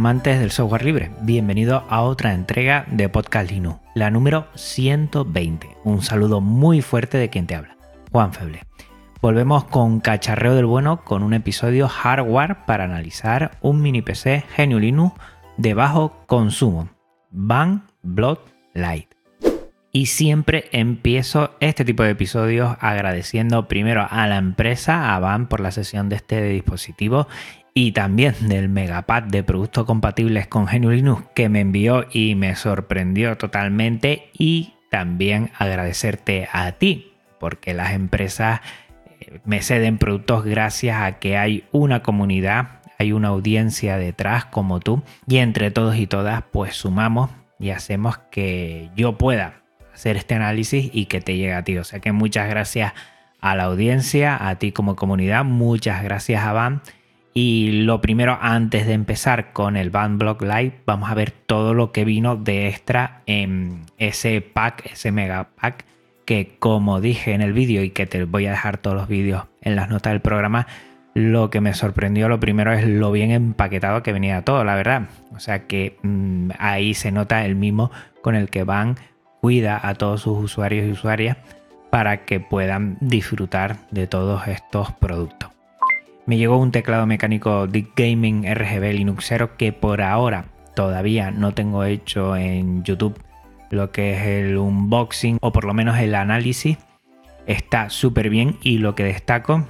Amantes del software libre, bienvenido a otra entrega de Podcast Linux, la número 120. Un saludo muy fuerte de quien te habla, Juan Feble. Volvemos con cacharreo del bueno con un episodio hardware para analizar un mini PC Genio Linux de bajo consumo, Van Blood Light. Y siempre empiezo este tipo de episodios agradeciendo primero a la empresa, a Van, por la sesión de este dispositivo y también del megapack de productos compatibles con GNU Linux que me envió y me sorprendió totalmente. Y también agradecerte a ti porque las empresas eh, me ceden productos gracias a que hay una comunidad, hay una audiencia detrás como tú. Y entre todos y todas pues sumamos y hacemos que yo pueda hacer este análisis y que te llegue a ti. O sea que muchas gracias a la audiencia, a ti como comunidad, muchas gracias a Van y lo primero, antes de empezar con el Bandblock Live, vamos a ver todo lo que vino de extra en ese pack, ese mega pack, que como dije en el vídeo y que te voy a dejar todos los vídeos en las notas del programa, lo que me sorprendió lo primero es lo bien empaquetado que venía todo, la verdad. O sea que mmm, ahí se nota el mismo con el que Van cuida a todos sus usuarios y usuarias para que puedan disfrutar de todos estos productos me llegó un teclado mecánico Dick Gaming RGB Linuxero que por ahora todavía no tengo hecho en YouTube lo que es el unboxing o por lo menos el análisis. Está súper bien y lo que destaco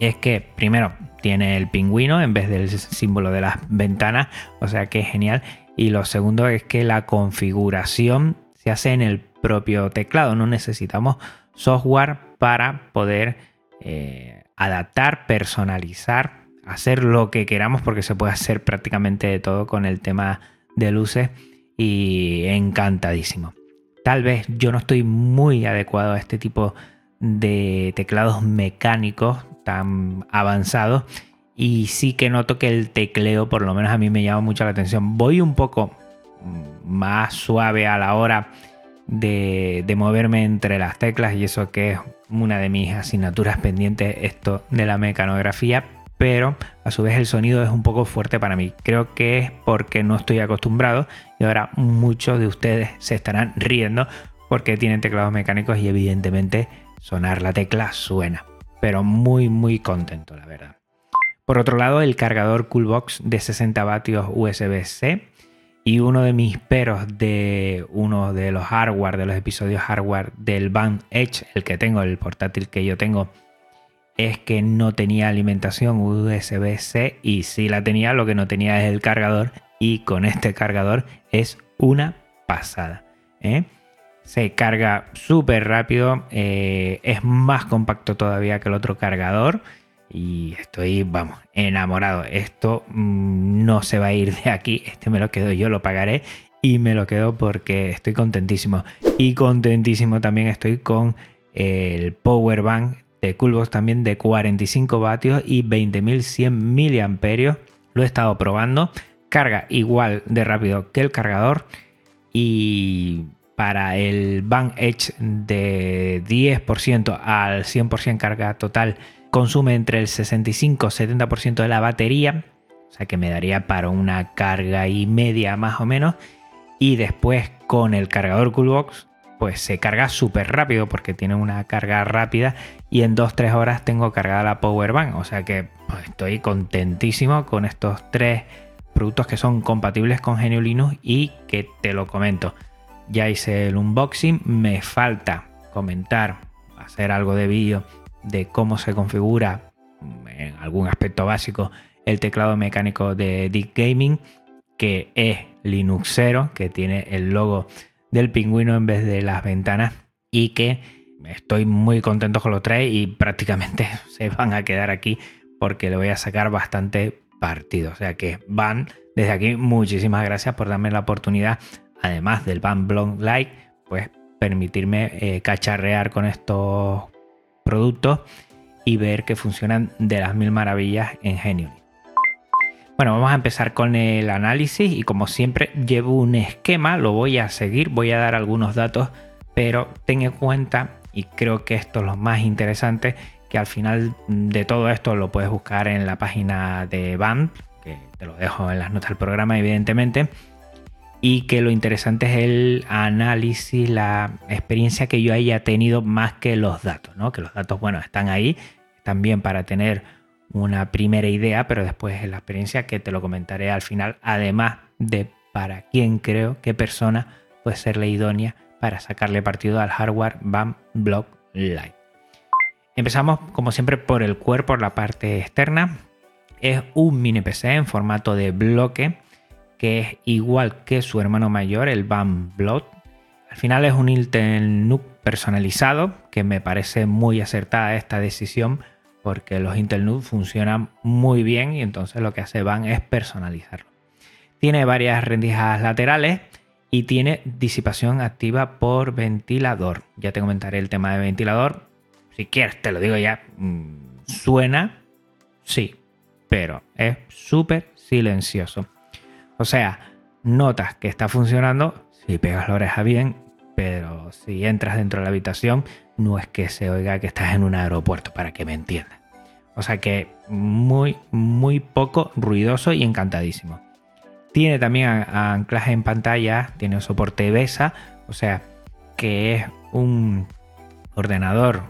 es que primero tiene el pingüino en vez del símbolo de las ventanas, o sea que es genial. Y lo segundo es que la configuración se hace en el propio teclado, no necesitamos software para poder eh, adaptar, personalizar, hacer lo que queramos porque se puede hacer prácticamente de todo con el tema de luces y encantadísimo. Tal vez yo no estoy muy adecuado a este tipo de teclados mecánicos tan avanzados y sí que noto que el tecleo por lo menos a mí me llama mucho la atención. Voy un poco más suave a la hora de, moverme entre las teclas y eso que es una de mis asignaturas pendientes esto de la mecanografía, pero a su vez el sonido es un poco fuerte para mí. Creo que es porque no estoy acostumbrado y ahora muchos de ustedes se estarán riendo porque tienen teclados mecánicos y evidentemente sonar la tecla suena. Pero muy muy contento la verdad. Por otro lado el cargador Coolbox de 60 vatios USB-C y uno de mis peros de uno de los hardware, de los episodios hardware del Band Edge, el que tengo, el portátil que yo tengo, es que no tenía alimentación USB-C y si la tenía, lo que no tenía es el cargador y con este cargador es una pasada. ¿eh? Se carga súper rápido, eh, es más compacto todavía que el otro cargador y estoy, vamos, enamorado. Esto mmm, no se va a ir de aquí. Este me lo quedo yo, lo pagaré y me lo quedo porque estoy contentísimo. Y contentísimo también estoy con el Power Bank de Coolbox también de 45 vatios y 20.100 miliamperios. Lo he estado probando. Carga igual de rápido que el cargador. Y para el Bank Edge de 10% al 100% carga total consume entre el 65 y 70% de la batería, o sea que me daría para una carga y media más o menos. Y después con el cargador Coolbox, pues se carga súper rápido porque tiene una carga rápida y en 2-3 horas tengo cargada la Power Bank. O sea que pues, estoy contentísimo con estos tres productos que son compatibles con Genio Linux y que te lo comento. Ya hice el unboxing, me falta comentar, hacer algo de vídeo de cómo se configura en algún aspecto básico el teclado mecánico de Dick Gaming, que es Linuxero, que tiene el logo del pingüino en vez de las ventanas y que estoy muy contento con lo trae y prácticamente se van a quedar aquí porque le voy a sacar bastante partido. O sea que van desde aquí, muchísimas gracias por darme la oportunidad, además del Van Blog Like, pues permitirme eh, cacharrear con estos productos y ver que funcionan de las mil maravillas en Genius. Bueno, vamos a empezar con el análisis y como siempre llevo un esquema, lo voy a seguir, voy a dar algunos datos, pero ten en cuenta, y creo que esto es lo más interesante, que al final de todo esto lo puedes buscar en la página de BAM, que te lo dejo en las notas del programa evidentemente, y que lo interesante es el análisis, la experiencia que yo haya tenido más que los datos, ¿no? Que los datos, bueno, están ahí, también para tener una primera idea, pero después es la experiencia que te lo comentaré al final, además de para quién creo, qué persona puede ser la idónea para sacarle partido al hardware BAM Block Lite. Empezamos como siempre por el cuerpo, la parte externa. Es un mini PC en formato de bloque que es igual que su hermano mayor, el BAM Block. Al final es un Intel personalizado, que me parece muy acertada esta decisión porque los Intel funcionan muy bien y entonces lo que hace Van es personalizarlo. Tiene varias rendijas laterales y tiene disipación activa por ventilador. Ya te comentaré el tema de ventilador. Si quieres, te lo digo ya. Mm, suena, sí, pero es súper silencioso. O sea, notas que está funcionando si pegas la oreja bien, pero si entras dentro de la habitación, no es que se oiga que estás en un aeropuerto, para que me entiendan. O sea que muy, muy poco ruidoso y encantadísimo. Tiene también anclaje en pantalla, tiene soporte BESA, o sea que es un ordenador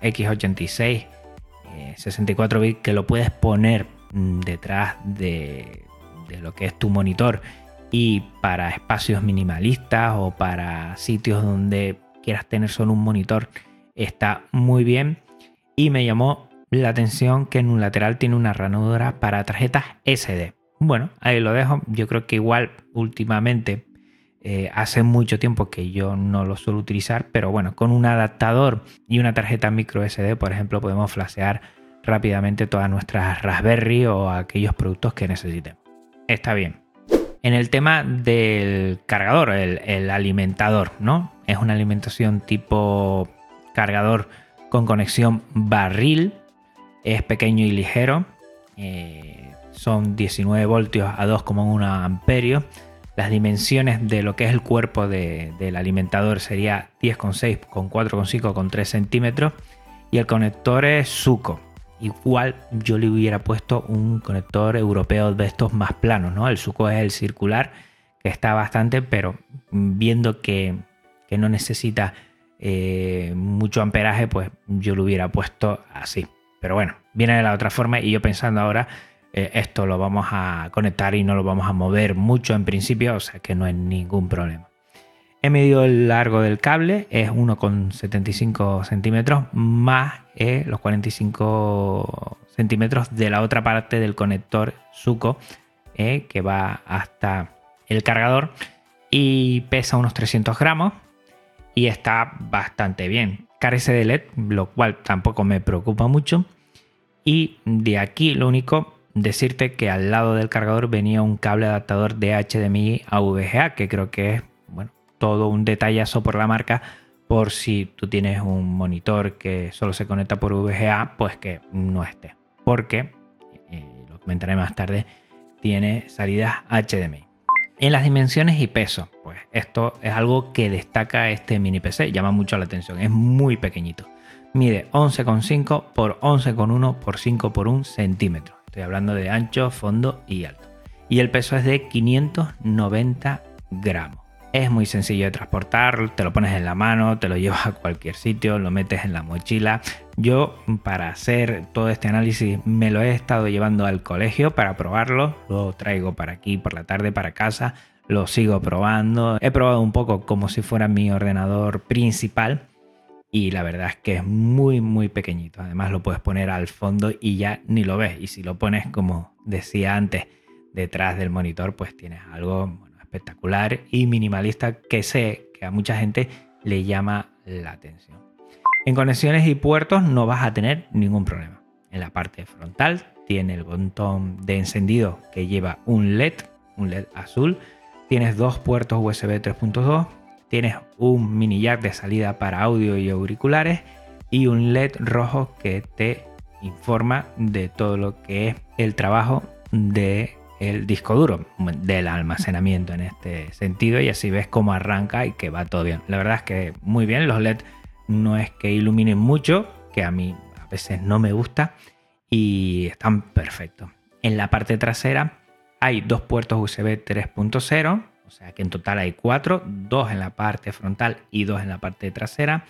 x86 64 bits que lo puedes poner mm, detrás de, de lo que es tu monitor y para espacios minimalistas o para sitios donde quieras tener solo un monitor está muy bien y me llamó la atención que en un lateral tiene una ranura para tarjetas SD. Bueno, ahí lo dejo. Yo creo que igual últimamente eh, hace mucho tiempo que yo no lo suelo utilizar, pero bueno, con un adaptador y una tarjeta micro SD, por ejemplo, podemos flashear rápidamente todas nuestras Raspberry o aquellos productos que necesiten. Está bien. En el tema del cargador, el, alimentador, ¿no? Es una alimentación tipo cargador con conexión barril. Es pequeño y ligero. Eh, son 19 voltios a 2,1 amperios. Las dimensiones de lo que es el cuerpo del alimentador sería 10,6 con 4,5 con 3 centímetros. Y el conector es Suco. Igual yo le hubiera puesto un conector europeo de estos más planos, ¿no? El suco es el circular, que está bastante, pero viendo que, no necesita eh, mucho amperaje, pues yo lo hubiera puesto así. Pero bueno, viene de la otra forma y yo pensando ahora, eh, esto lo vamos a conectar y no lo vamos a mover mucho en principio, o sea que no hay ningún problema. He medido el largo del cable, es 1,75 centímetros más eh, los 45 centímetros de la otra parte del conector Suco eh, que va hasta el cargador y pesa unos 300 gramos y está bastante bien. Carece de LED, lo cual tampoco me preocupa mucho. Y de aquí lo único, decirte que al lado del cargador venía un cable adaptador de HDMI a VGA, que creo que es todo un detallazo por la marca por si tú tienes un monitor que solo se conecta por VGA, pues que no esté. Porque, eh, lo comentaré más tarde, tiene salidas HDMI. En las dimensiones y peso, pues esto es algo que destaca este mini PC, llama mucho la atención, es muy pequeñito. Mide 11,5 por 11,1 por 5 por 1 centímetro. Estoy hablando de ancho, fondo y alto. Y el peso es de 590 gramos. Es muy sencillo de transportar, te lo pones en la mano, te lo llevas a cualquier sitio, lo metes en la mochila. Yo para hacer todo este análisis me lo he estado llevando al colegio para probarlo, lo traigo para aquí por la tarde para casa, lo sigo probando. He probado un poco como si fuera mi ordenador principal y la verdad es que es muy muy pequeñito. Además lo puedes poner al fondo y ya ni lo ves. Y si lo pones como decía antes detrás del monitor, pues tienes algo espectacular y minimalista que sé que a mucha gente le llama la atención. En conexiones y puertos no vas a tener ningún problema. En la parte frontal tiene el botón de encendido que lleva un LED, un LED azul. Tienes dos puertos USB 3.2 tienes un mini jack de salida para audio y auriculares y un LED rojo que te informa de todo lo que es el trabajo del el disco duro, del almacenamiento en este sentido y así ves cómo arranca y que va todo bien. La verdad es que muy bien, los LED no es que iluminen mucho, que a mí a veces no me gusta y están perfectos. En la parte trasera hay dos puertos USB 3.0 o sea que en total hay cuatro, dos en la parte frontal y dos en la parte trasera.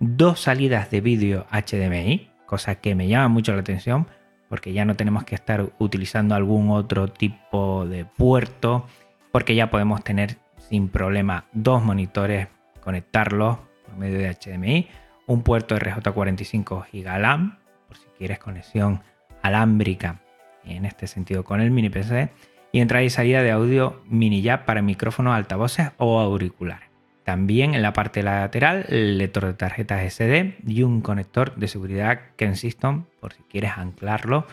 Dos salidas de vídeo HDMI, cosa que me llama mucho la atención porque ya no tenemos que estar utilizando algún otro tipo de puerto, porque ya podemos tener sin problema dos monitores, conectarlos por medio de HDMI, un puerto RJ45 GigaLAM, por si quieres conexión alámbrica en este sentido con el mini PC y entrada y salida de audio mini jack para micrófonos, altavoces o auriculares. También en la parte lateral el lector de tarjetas SD y un conector de seguridad Kensington por si quieres anclarlo,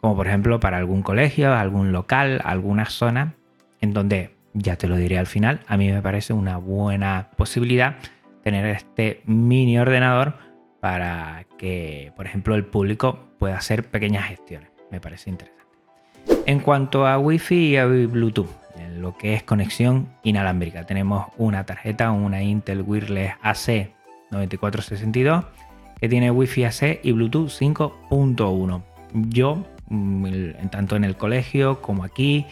como por ejemplo para algún colegio, algún local, alguna zona en donde, ya te lo diré al final, a mí me parece una buena posibilidad tener este mini ordenador para que, por ejemplo, el público pueda hacer pequeñas gestiones. Me parece interesante. En cuanto a Wi-Fi y a Bluetooth, lo que es conexión inalámbrica, tenemos una tarjeta, una Intel Wireless AC 9462 que tiene Wi-Fi AC y Bluetooth 5.1. Yo, mm, tanto en el colegio como aquí,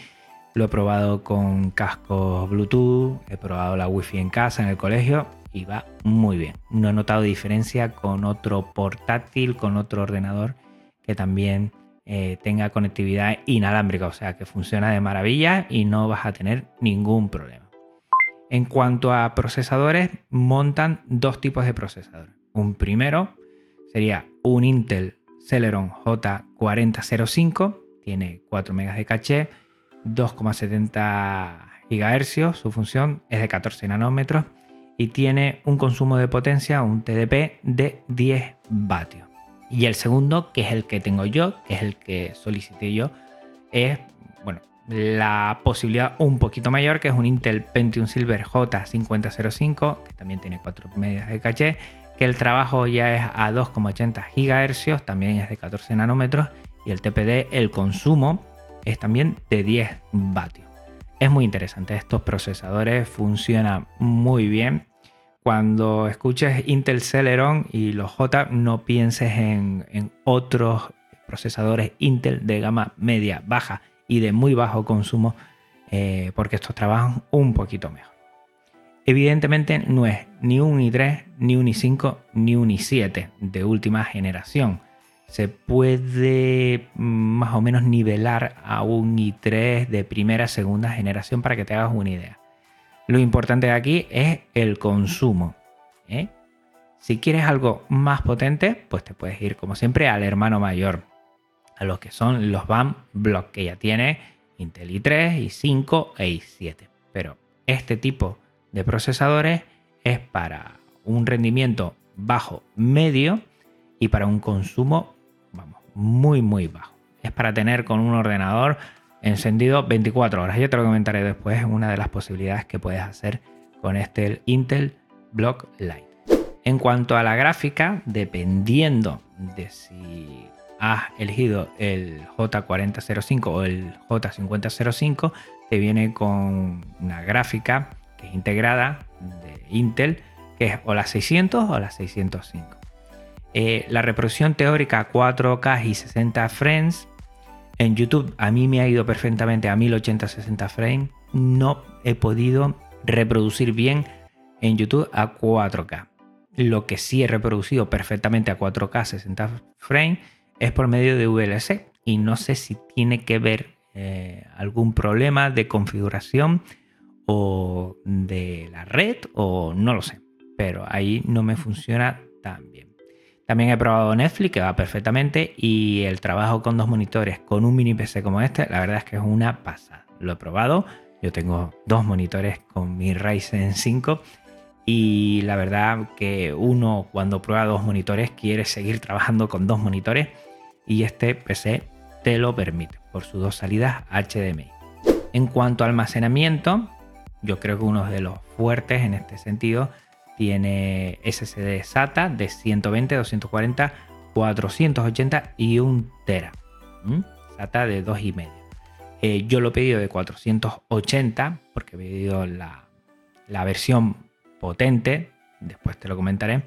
lo he probado con cascos Bluetooth, he probado la Wi-Fi en casa, en el colegio y va muy bien. No he notado diferencia con otro portátil, con otro ordenador que también eh, tenga conectividad inalámbrica, o sea que funciona de maravilla y no vas a tener ningún problema. En cuanto a procesadores, montan dos tipos de procesadores. Un primero sería un Intel Celeron J4005, tiene 4 MB de caché, 2,70 GHz, su función es de 14 nanómetros y tiene un consumo de potencia, un TDP de 10 vatios. Y el segundo, que es el que tengo yo, que es el que solicité yo, es bueno, la posibilidad un poquito mayor, que es un Intel Pentium Silver J5005, que también tiene 4 medias de caché, que el trabajo ya es a 2,80 GHz, también es de 14 nanómetros, y el TPD, el consumo, es también de 10 vatios. Es muy interesante, estos procesadores funcionan muy bien cuando escuches Intel Celeron y los J, no pienses en, otros procesadores Intel de gama media, baja y de muy bajo consumo, eh, porque estos trabajan un poquito mejor. Evidentemente no es ni un i3, ni un i5, ni un i7 de última generación. Se puede mm, más o menos nivelar a un i3 de primera, segunda generación para que te hagas una idea. Lo importante aquí es el consumo. ¿eh? Si quieres algo más potente, pues te puedes ir como siempre al hermano mayor, a los que son los BAM Block que ya tiene Intel i3, i5 e i7. Pero este tipo de procesadores es para un rendimiento bajo medio y para un consumo vamos, muy muy bajo. Es para tener con un ordenador encendido 24 horas. Ya te lo comentaré después, una de las posibilidades que puedes hacer con este Intel Block Lite. En cuanto a la gráfica, dependiendo de si has elegido el J4005 o el J5005, te viene con una gráfica que es integrada de Intel, que es o la 600 o la 605. Eh, la reproducción teórica 4K y 60 frames en YouTube a mí me ha ido perfectamente a 1080-60 frames. No he podido reproducir bien en YouTube a 4K. Lo que sí he reproducido perfectamente a 4K 60 frames es por medio de VLC y no sé si tiene que ver eh, algún problema de configuración o de la red o no lo sé. Pero ahí no me funciona también. También he probado Netflix, que va perfectamente, y el trabajo con dos monitores con un mini PC como este, la verdad es que es una pasada. Lo he probado, yo tengo dos monitores con mi Ryzen 5 y la verdad que uno cuando prueba dos monitores quiere seguir trabajando con dos monitores y este PC te lo permite por sus dos salidas HDMI. En cuanto a almacenamiento, yo creo que uno de los fuertes en este sentido tiene SSD SATA de 120, 240, 480 y 1 tera. SATA de 2,5. Eh, yo lo he pedido de 480 porque he pedido la, la versión potente, después te lo comentaré,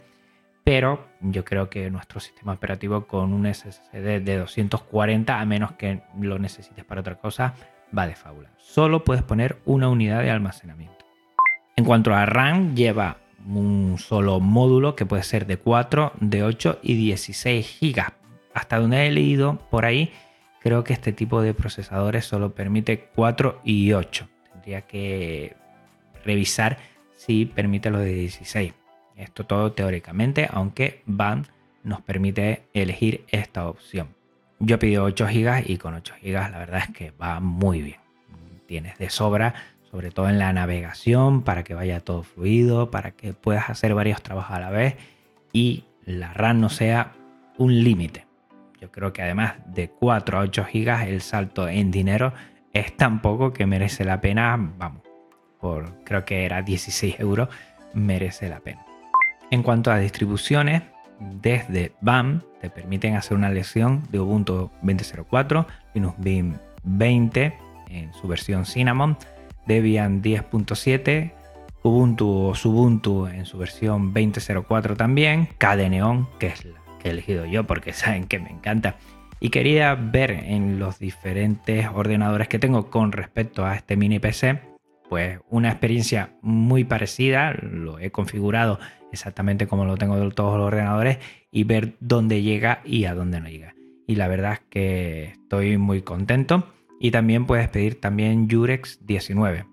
pero yo creo que nuestro sistema operativo con un SSD de 240, a menos que lo necesites para otra cosa, va de fábula. Solo puedes poner una unidad de almacenamiento. En cuanto a RAM, lleva un solo módulo que puede ser de 4, de 8 y 16 GB. Hasta donde he leído por ahí, creo que este tipo de procesadores solo permite 4 y 8. Tendría que revisar si permite los de 16. Esto todo teóricamente, aunque van nos permite elegir esta opción. Yo pido 8 GB y con 8 GB la verdad es que va muy bien. Tienes de sobra, sobre todo en la navegación, para que vaya todo fluido, para que puedas hacer varios trabajos a la vez y la RAM no sea un límite. Yo creo que además de 4 a 8 GB el salto en dinero es tan poco que merece la pena, vamos, creo que era 16 euros, merece la pena. En cuanto a distribuciones, desde BAM te permiten hacer una lección de Ubuntu 20.04, Linux Beam 20 en su versión Cinnamon, Debian 10.7, Ubuntu o Subuntu en su versión 20.04 también, Kdeneon, que es la que he elegido yo porque saben que me encanta. Y quería ver en los diferentes ordenadores que tengo con respecto a este mini PC pues una experiencia muy parecida, lo he configurado exactamente como lo tengo de todos los ordenadores y ver dónde llega y a dónde no llega. Y la verdad es que estoy muy contento y también puedes pedir también Jurex 19.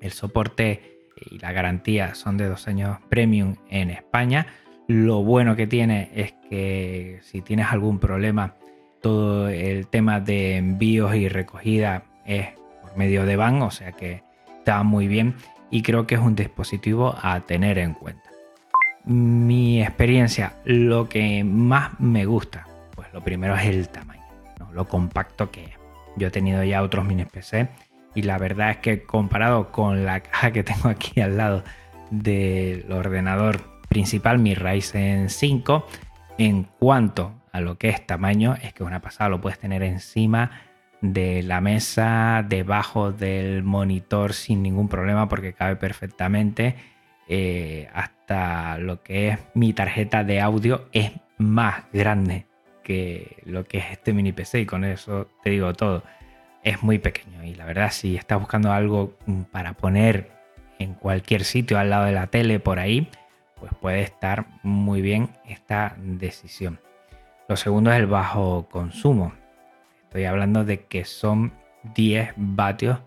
El soporte y la garantía son de dos años premium en España. Lo bueno que tiene es que si tienes algún problema, todo el tema de envíos y recogida es por medio de van, o sea que está muy bien y creo que es un dispositivo a tener en cuenta. Mi experiencia, lo que más me gusta, pues lo primero es el tamaño, lo compacto que es. Yo he tenido ya otros mini PC y la verdad es que comparado con la caja que tengo aquí al lado del ordenador principal, mi Ryzen 5, en cuanto a lo que es tamaño, es que una pasada lo puedes tener encima de la mesa, debajo del monitor sin ningún problema porque cabe perfectamente. Eh, hasta lo que es mi tarjeta de audio es más grande que lo que es este mini PC y con eso te digo todo. Es muy pequeño y la verdad si estás buscando algo para poner en cualquier sitio al lado de la tele por ahí, pues puede estar muy bien esta decisión. Lo segundo es el bajo consumo. Estoy hablando de que son 10 vatios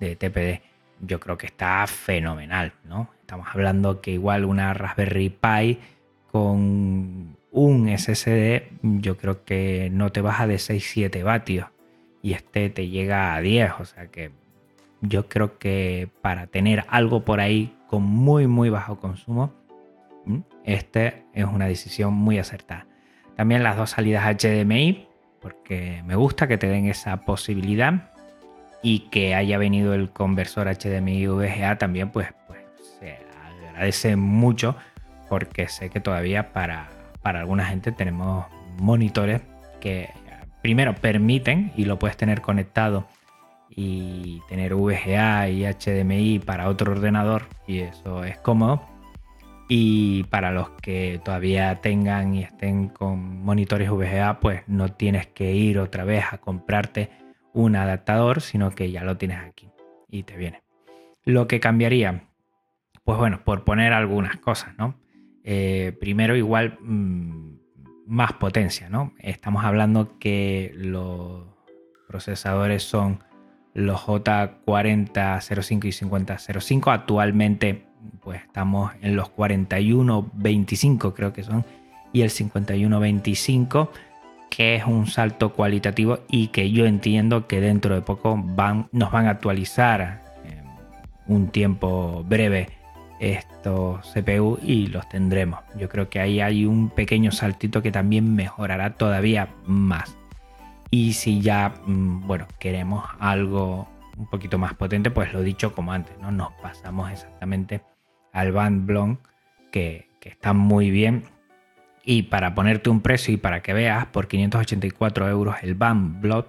de TPD. Yo creo que está fenomenal, ¿no? Estamos hablando que igual una Raspberry Pi con un SSD, yo creo que no te baja de 6-7 vatios. Y este te llega a 10. O sea que yo creo que para tener algo por ahí con muy, muy bajo consumo, este es una decisión muy acertada. También las dos salidas HDMI porque me gusta que te den esa posibilidad y que haya venido el conversor HDMI VGA también, pues, pues se agradece mucho porque sé que todavía para, para alguna gente tenemos monitores que primero permiten y lo puedes tener conectado y tener VGA y HDMI para otro ordenador y eso es cómodo y para los que todavía tengan y estén con monitores VGA, pues no tienes que ir otra vez a comprarte un adaptador, sino que ya lo tienes aquí y te viene. Lo que cambiaría, pues bueno, por poner algunas cosas, ¿no? Eh, primero, igual mm, más potencia, ¿no? Estamos hablando que los procesadores son los J4005 y 5005. Actualmente pues estamos en los 41.25 creo que son y el 51.25 que es un salto cualitativo y que yo entiendo que dentro de poco van, nos van a actualizar en un tiempo breve estos CPU y los tendremos. Yo creo que ahí hay un pequeño saltito que también mejorará todavía más. Y si ya, mm, bueno, queremos algo un poquito más potente, pues lo dicho como antes, ¿no? Nos pasamos exactamente al Band Blonde, que, que está muy bien y para ponerte un precio y para que veas, por 584 euros el Band Block,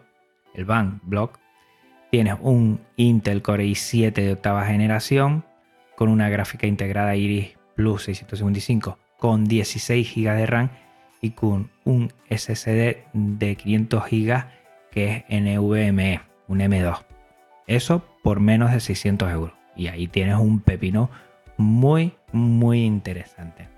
el Band Block, tienes un Intel Core i7 de octava generación con una gráfica integrada Iris Plus 655 con 16 GB de RAM y con un SSD de 500 GB que es NVMe, un M2. Eso por menos de 600 euros. Y ahí tienes un pepino muy, muy interesante.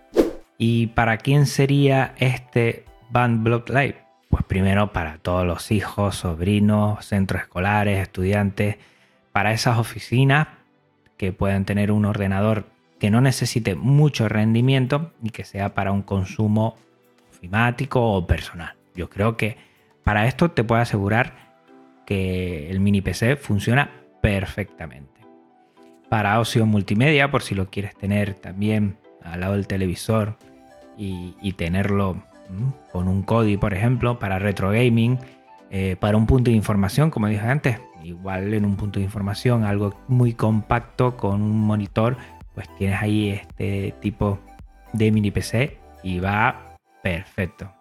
¿Y para quién sería este Band Block Live? Pues primero para todos los hijos, sobrinos, centros escolares, estudiantes, para esas oficinas que puedan tener un ordenador que no necesite mucho rendimiento y que sea para un consumo ofimático o personal. Yo creo que para esto te puedo asegurar que el mini PC funciona perfectamente. Para ocio multimedia, por si lo quieres tener también al lado del televisor y, tenerlo con un CODI, por ejemplo, para retro gaming, eh, para un punto de información, como dije antes, igual en un punto de información, algo muy compacto con un monitor, pues tienes ahí este tipo de mini PC y va perfecto.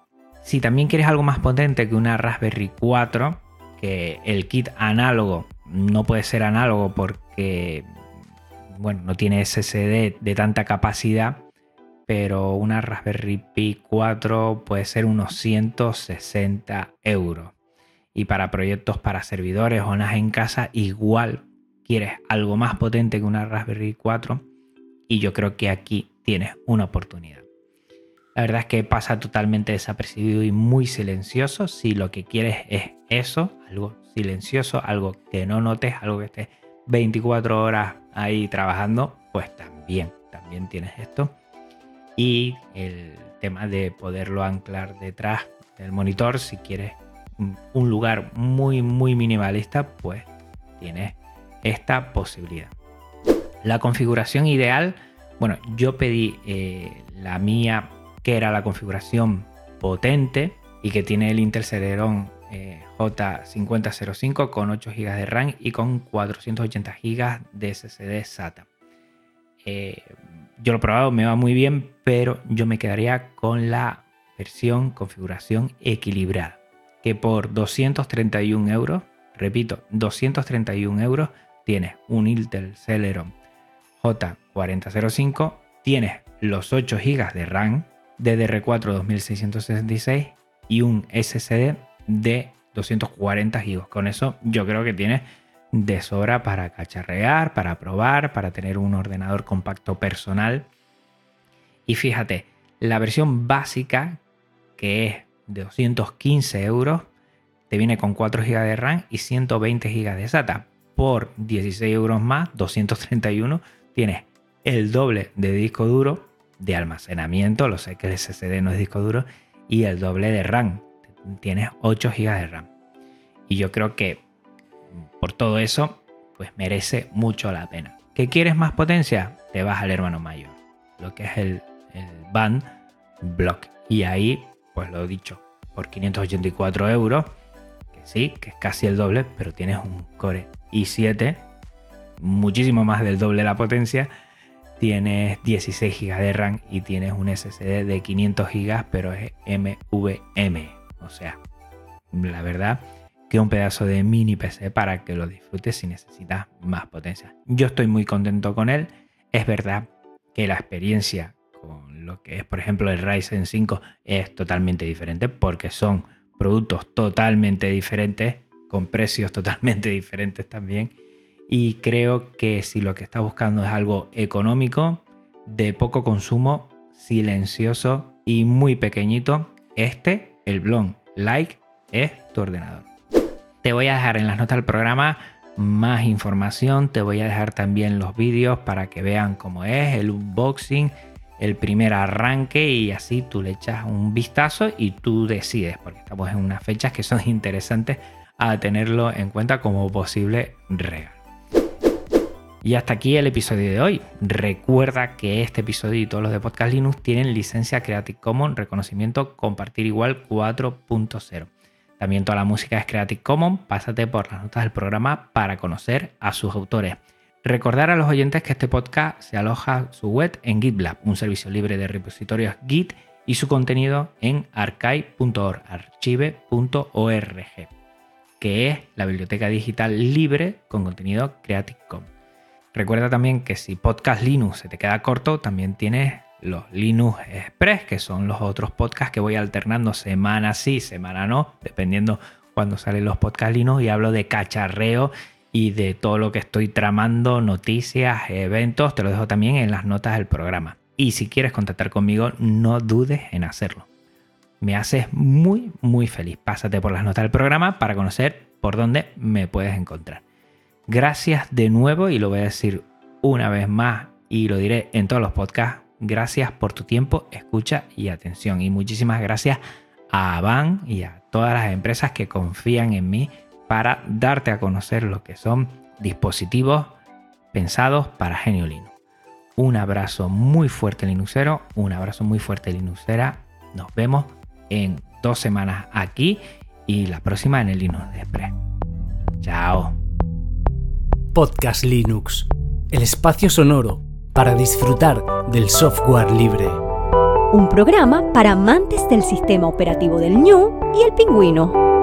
Si también quieres algo más potente que una Raspberry 4, que el kit análogo no puede ser análogo porque bueno, no tiene SSD de tanta capacidad, pero una Raspberry Pi 4 puede ser unos 160 euros. Y para proyectos para servidores o en casa, igual quieres algo más potente que una Raspberry 4 y yo creo que aquí tienes una oportunidad. La verdad es que pasa totalmente desapercibido y muy silencioso. Si lo que quieres es eso, algo silencioso, algo que no notes, algo que esté 24 horas ahí trabajando, pues también, también tienes esto y el tema de poderlo anclar detrás del monitor si quieres un lugar muy muy minimalista pues tienes esta posibilidad. La configuración ideal bueno yo pedí eh, la mía que era la configuración potente y que tiene el Intel Celeron eh, J5005 con 8 GB de RAM y con 480 GB de SSD SATA. Eh, yo lo he probado, me va muy bien, pero yo me quedaría con la versión configuración equilibrada, que por 231 euros, repito, 231 euros, tienes un Intel Celeron J4005, tienes los 8 GB de RAM DDR4 2666 y un SSD de 240 GB. Con eso yo creo que tienes de sobra para cacharrear, para probar, para tener un ordenador compacto personal. Y fíjate, la versión básica, que es de 215 euros, te viene con 4 GB de RAM y 120 GB de SATA. Por 16 euros más, 231, tienes el doble de disco duro de almacenamiento, lo sé que el SSD no es disco duro, y el doble de RAM. Tienes 8 GB de RAM. Y yo creo que por todo eso, pues merece mucho la pena. ¿Qué quieres más potencia? Te vas al hermano mayor, lo que es el, Band Block. Y ahí, pues lo dicho, por 584 euros, que sí, que es casi el doble, pero tienes un Core i7, muchísimo más del doble la potencia. Tienes 16 GB de RAM y tienes un SSD de 500 GB, pero es MVM. O sea, la verdad un pedazo de mini PC para que lo disfrutes si necesitas más potencia. Yo estoy muy contento con él. Es verdad que la experiencia con lo que es, por ejemplo, el Ryzen 5 es totalmente diferente porque son productos totalmente diferentes, con precios totalmente diferentes también. Y creo que si lo que estás buscando es algo económico, de poco consumo, silencioso y muy pequeñito, este, el Blon Like, es tu ordenador. Te voy a dejar en las notas del programa más información. Te voy a dejar también los vídeos para que vean cómo es el unboxing, el primer arranque y así tú le echas un vistazo y tú decides, porque estamos en unas fechas que son interesantes a tenerlo en cuenta como posible regalo. Y hasta aquí el episodio de hoy. Recuerda que este episodio y todos los de Podcast Linux tienen licencia Creative Commons, reconocimiento compartir igual 4.0. También toda la música es Creative Commons. Pásate por las notas del programa para conocer a sus autores. Recordar a los oyentes que este podcast se aloja su web en GitLab, un servicio libre de repositorios Git y su contenido en archive.org, archive.org, que es la biblioteca digital libre con contenido Creative Commons. Recuerda también que si Podcast Linux se te queda corto, también tienes los Linux Express, que son los otros podcasts que voy alternando semana sí, semana no, dependiendo cuando salen los podcasts Linux y hablo de cacharreo y de todo lo que estoy tramando, noticias, eventos, te lo dejo también en las notas del programa. Y si quieres contactar conmigo, no dudes en hacerlo. Me haces muy, muy feliz. Pásate por las notas del programa para conocer por dónde me puedes encontrar. Gracias de nuevo y lo voy a decir una vez más y lo diré en todos los podcasts. Gracias por tu tiempo, escucha y atención. Y muchísimas gracias a Avan y a todas las empresas que confían en mí para darte a conocer lo que son dispositivos pensados para Genio Linux. Un abrazo muy fuerte Linuxero, un abrazo muy fuerte Linuxera. Nos vemos en dos semanas aquí y la próxima en el Linux Express. Chao. Podcast Linux, el espacio sonoro para disfrutar del software libre. Un programa para amantes del sistema operativo del ñu y el pingüino.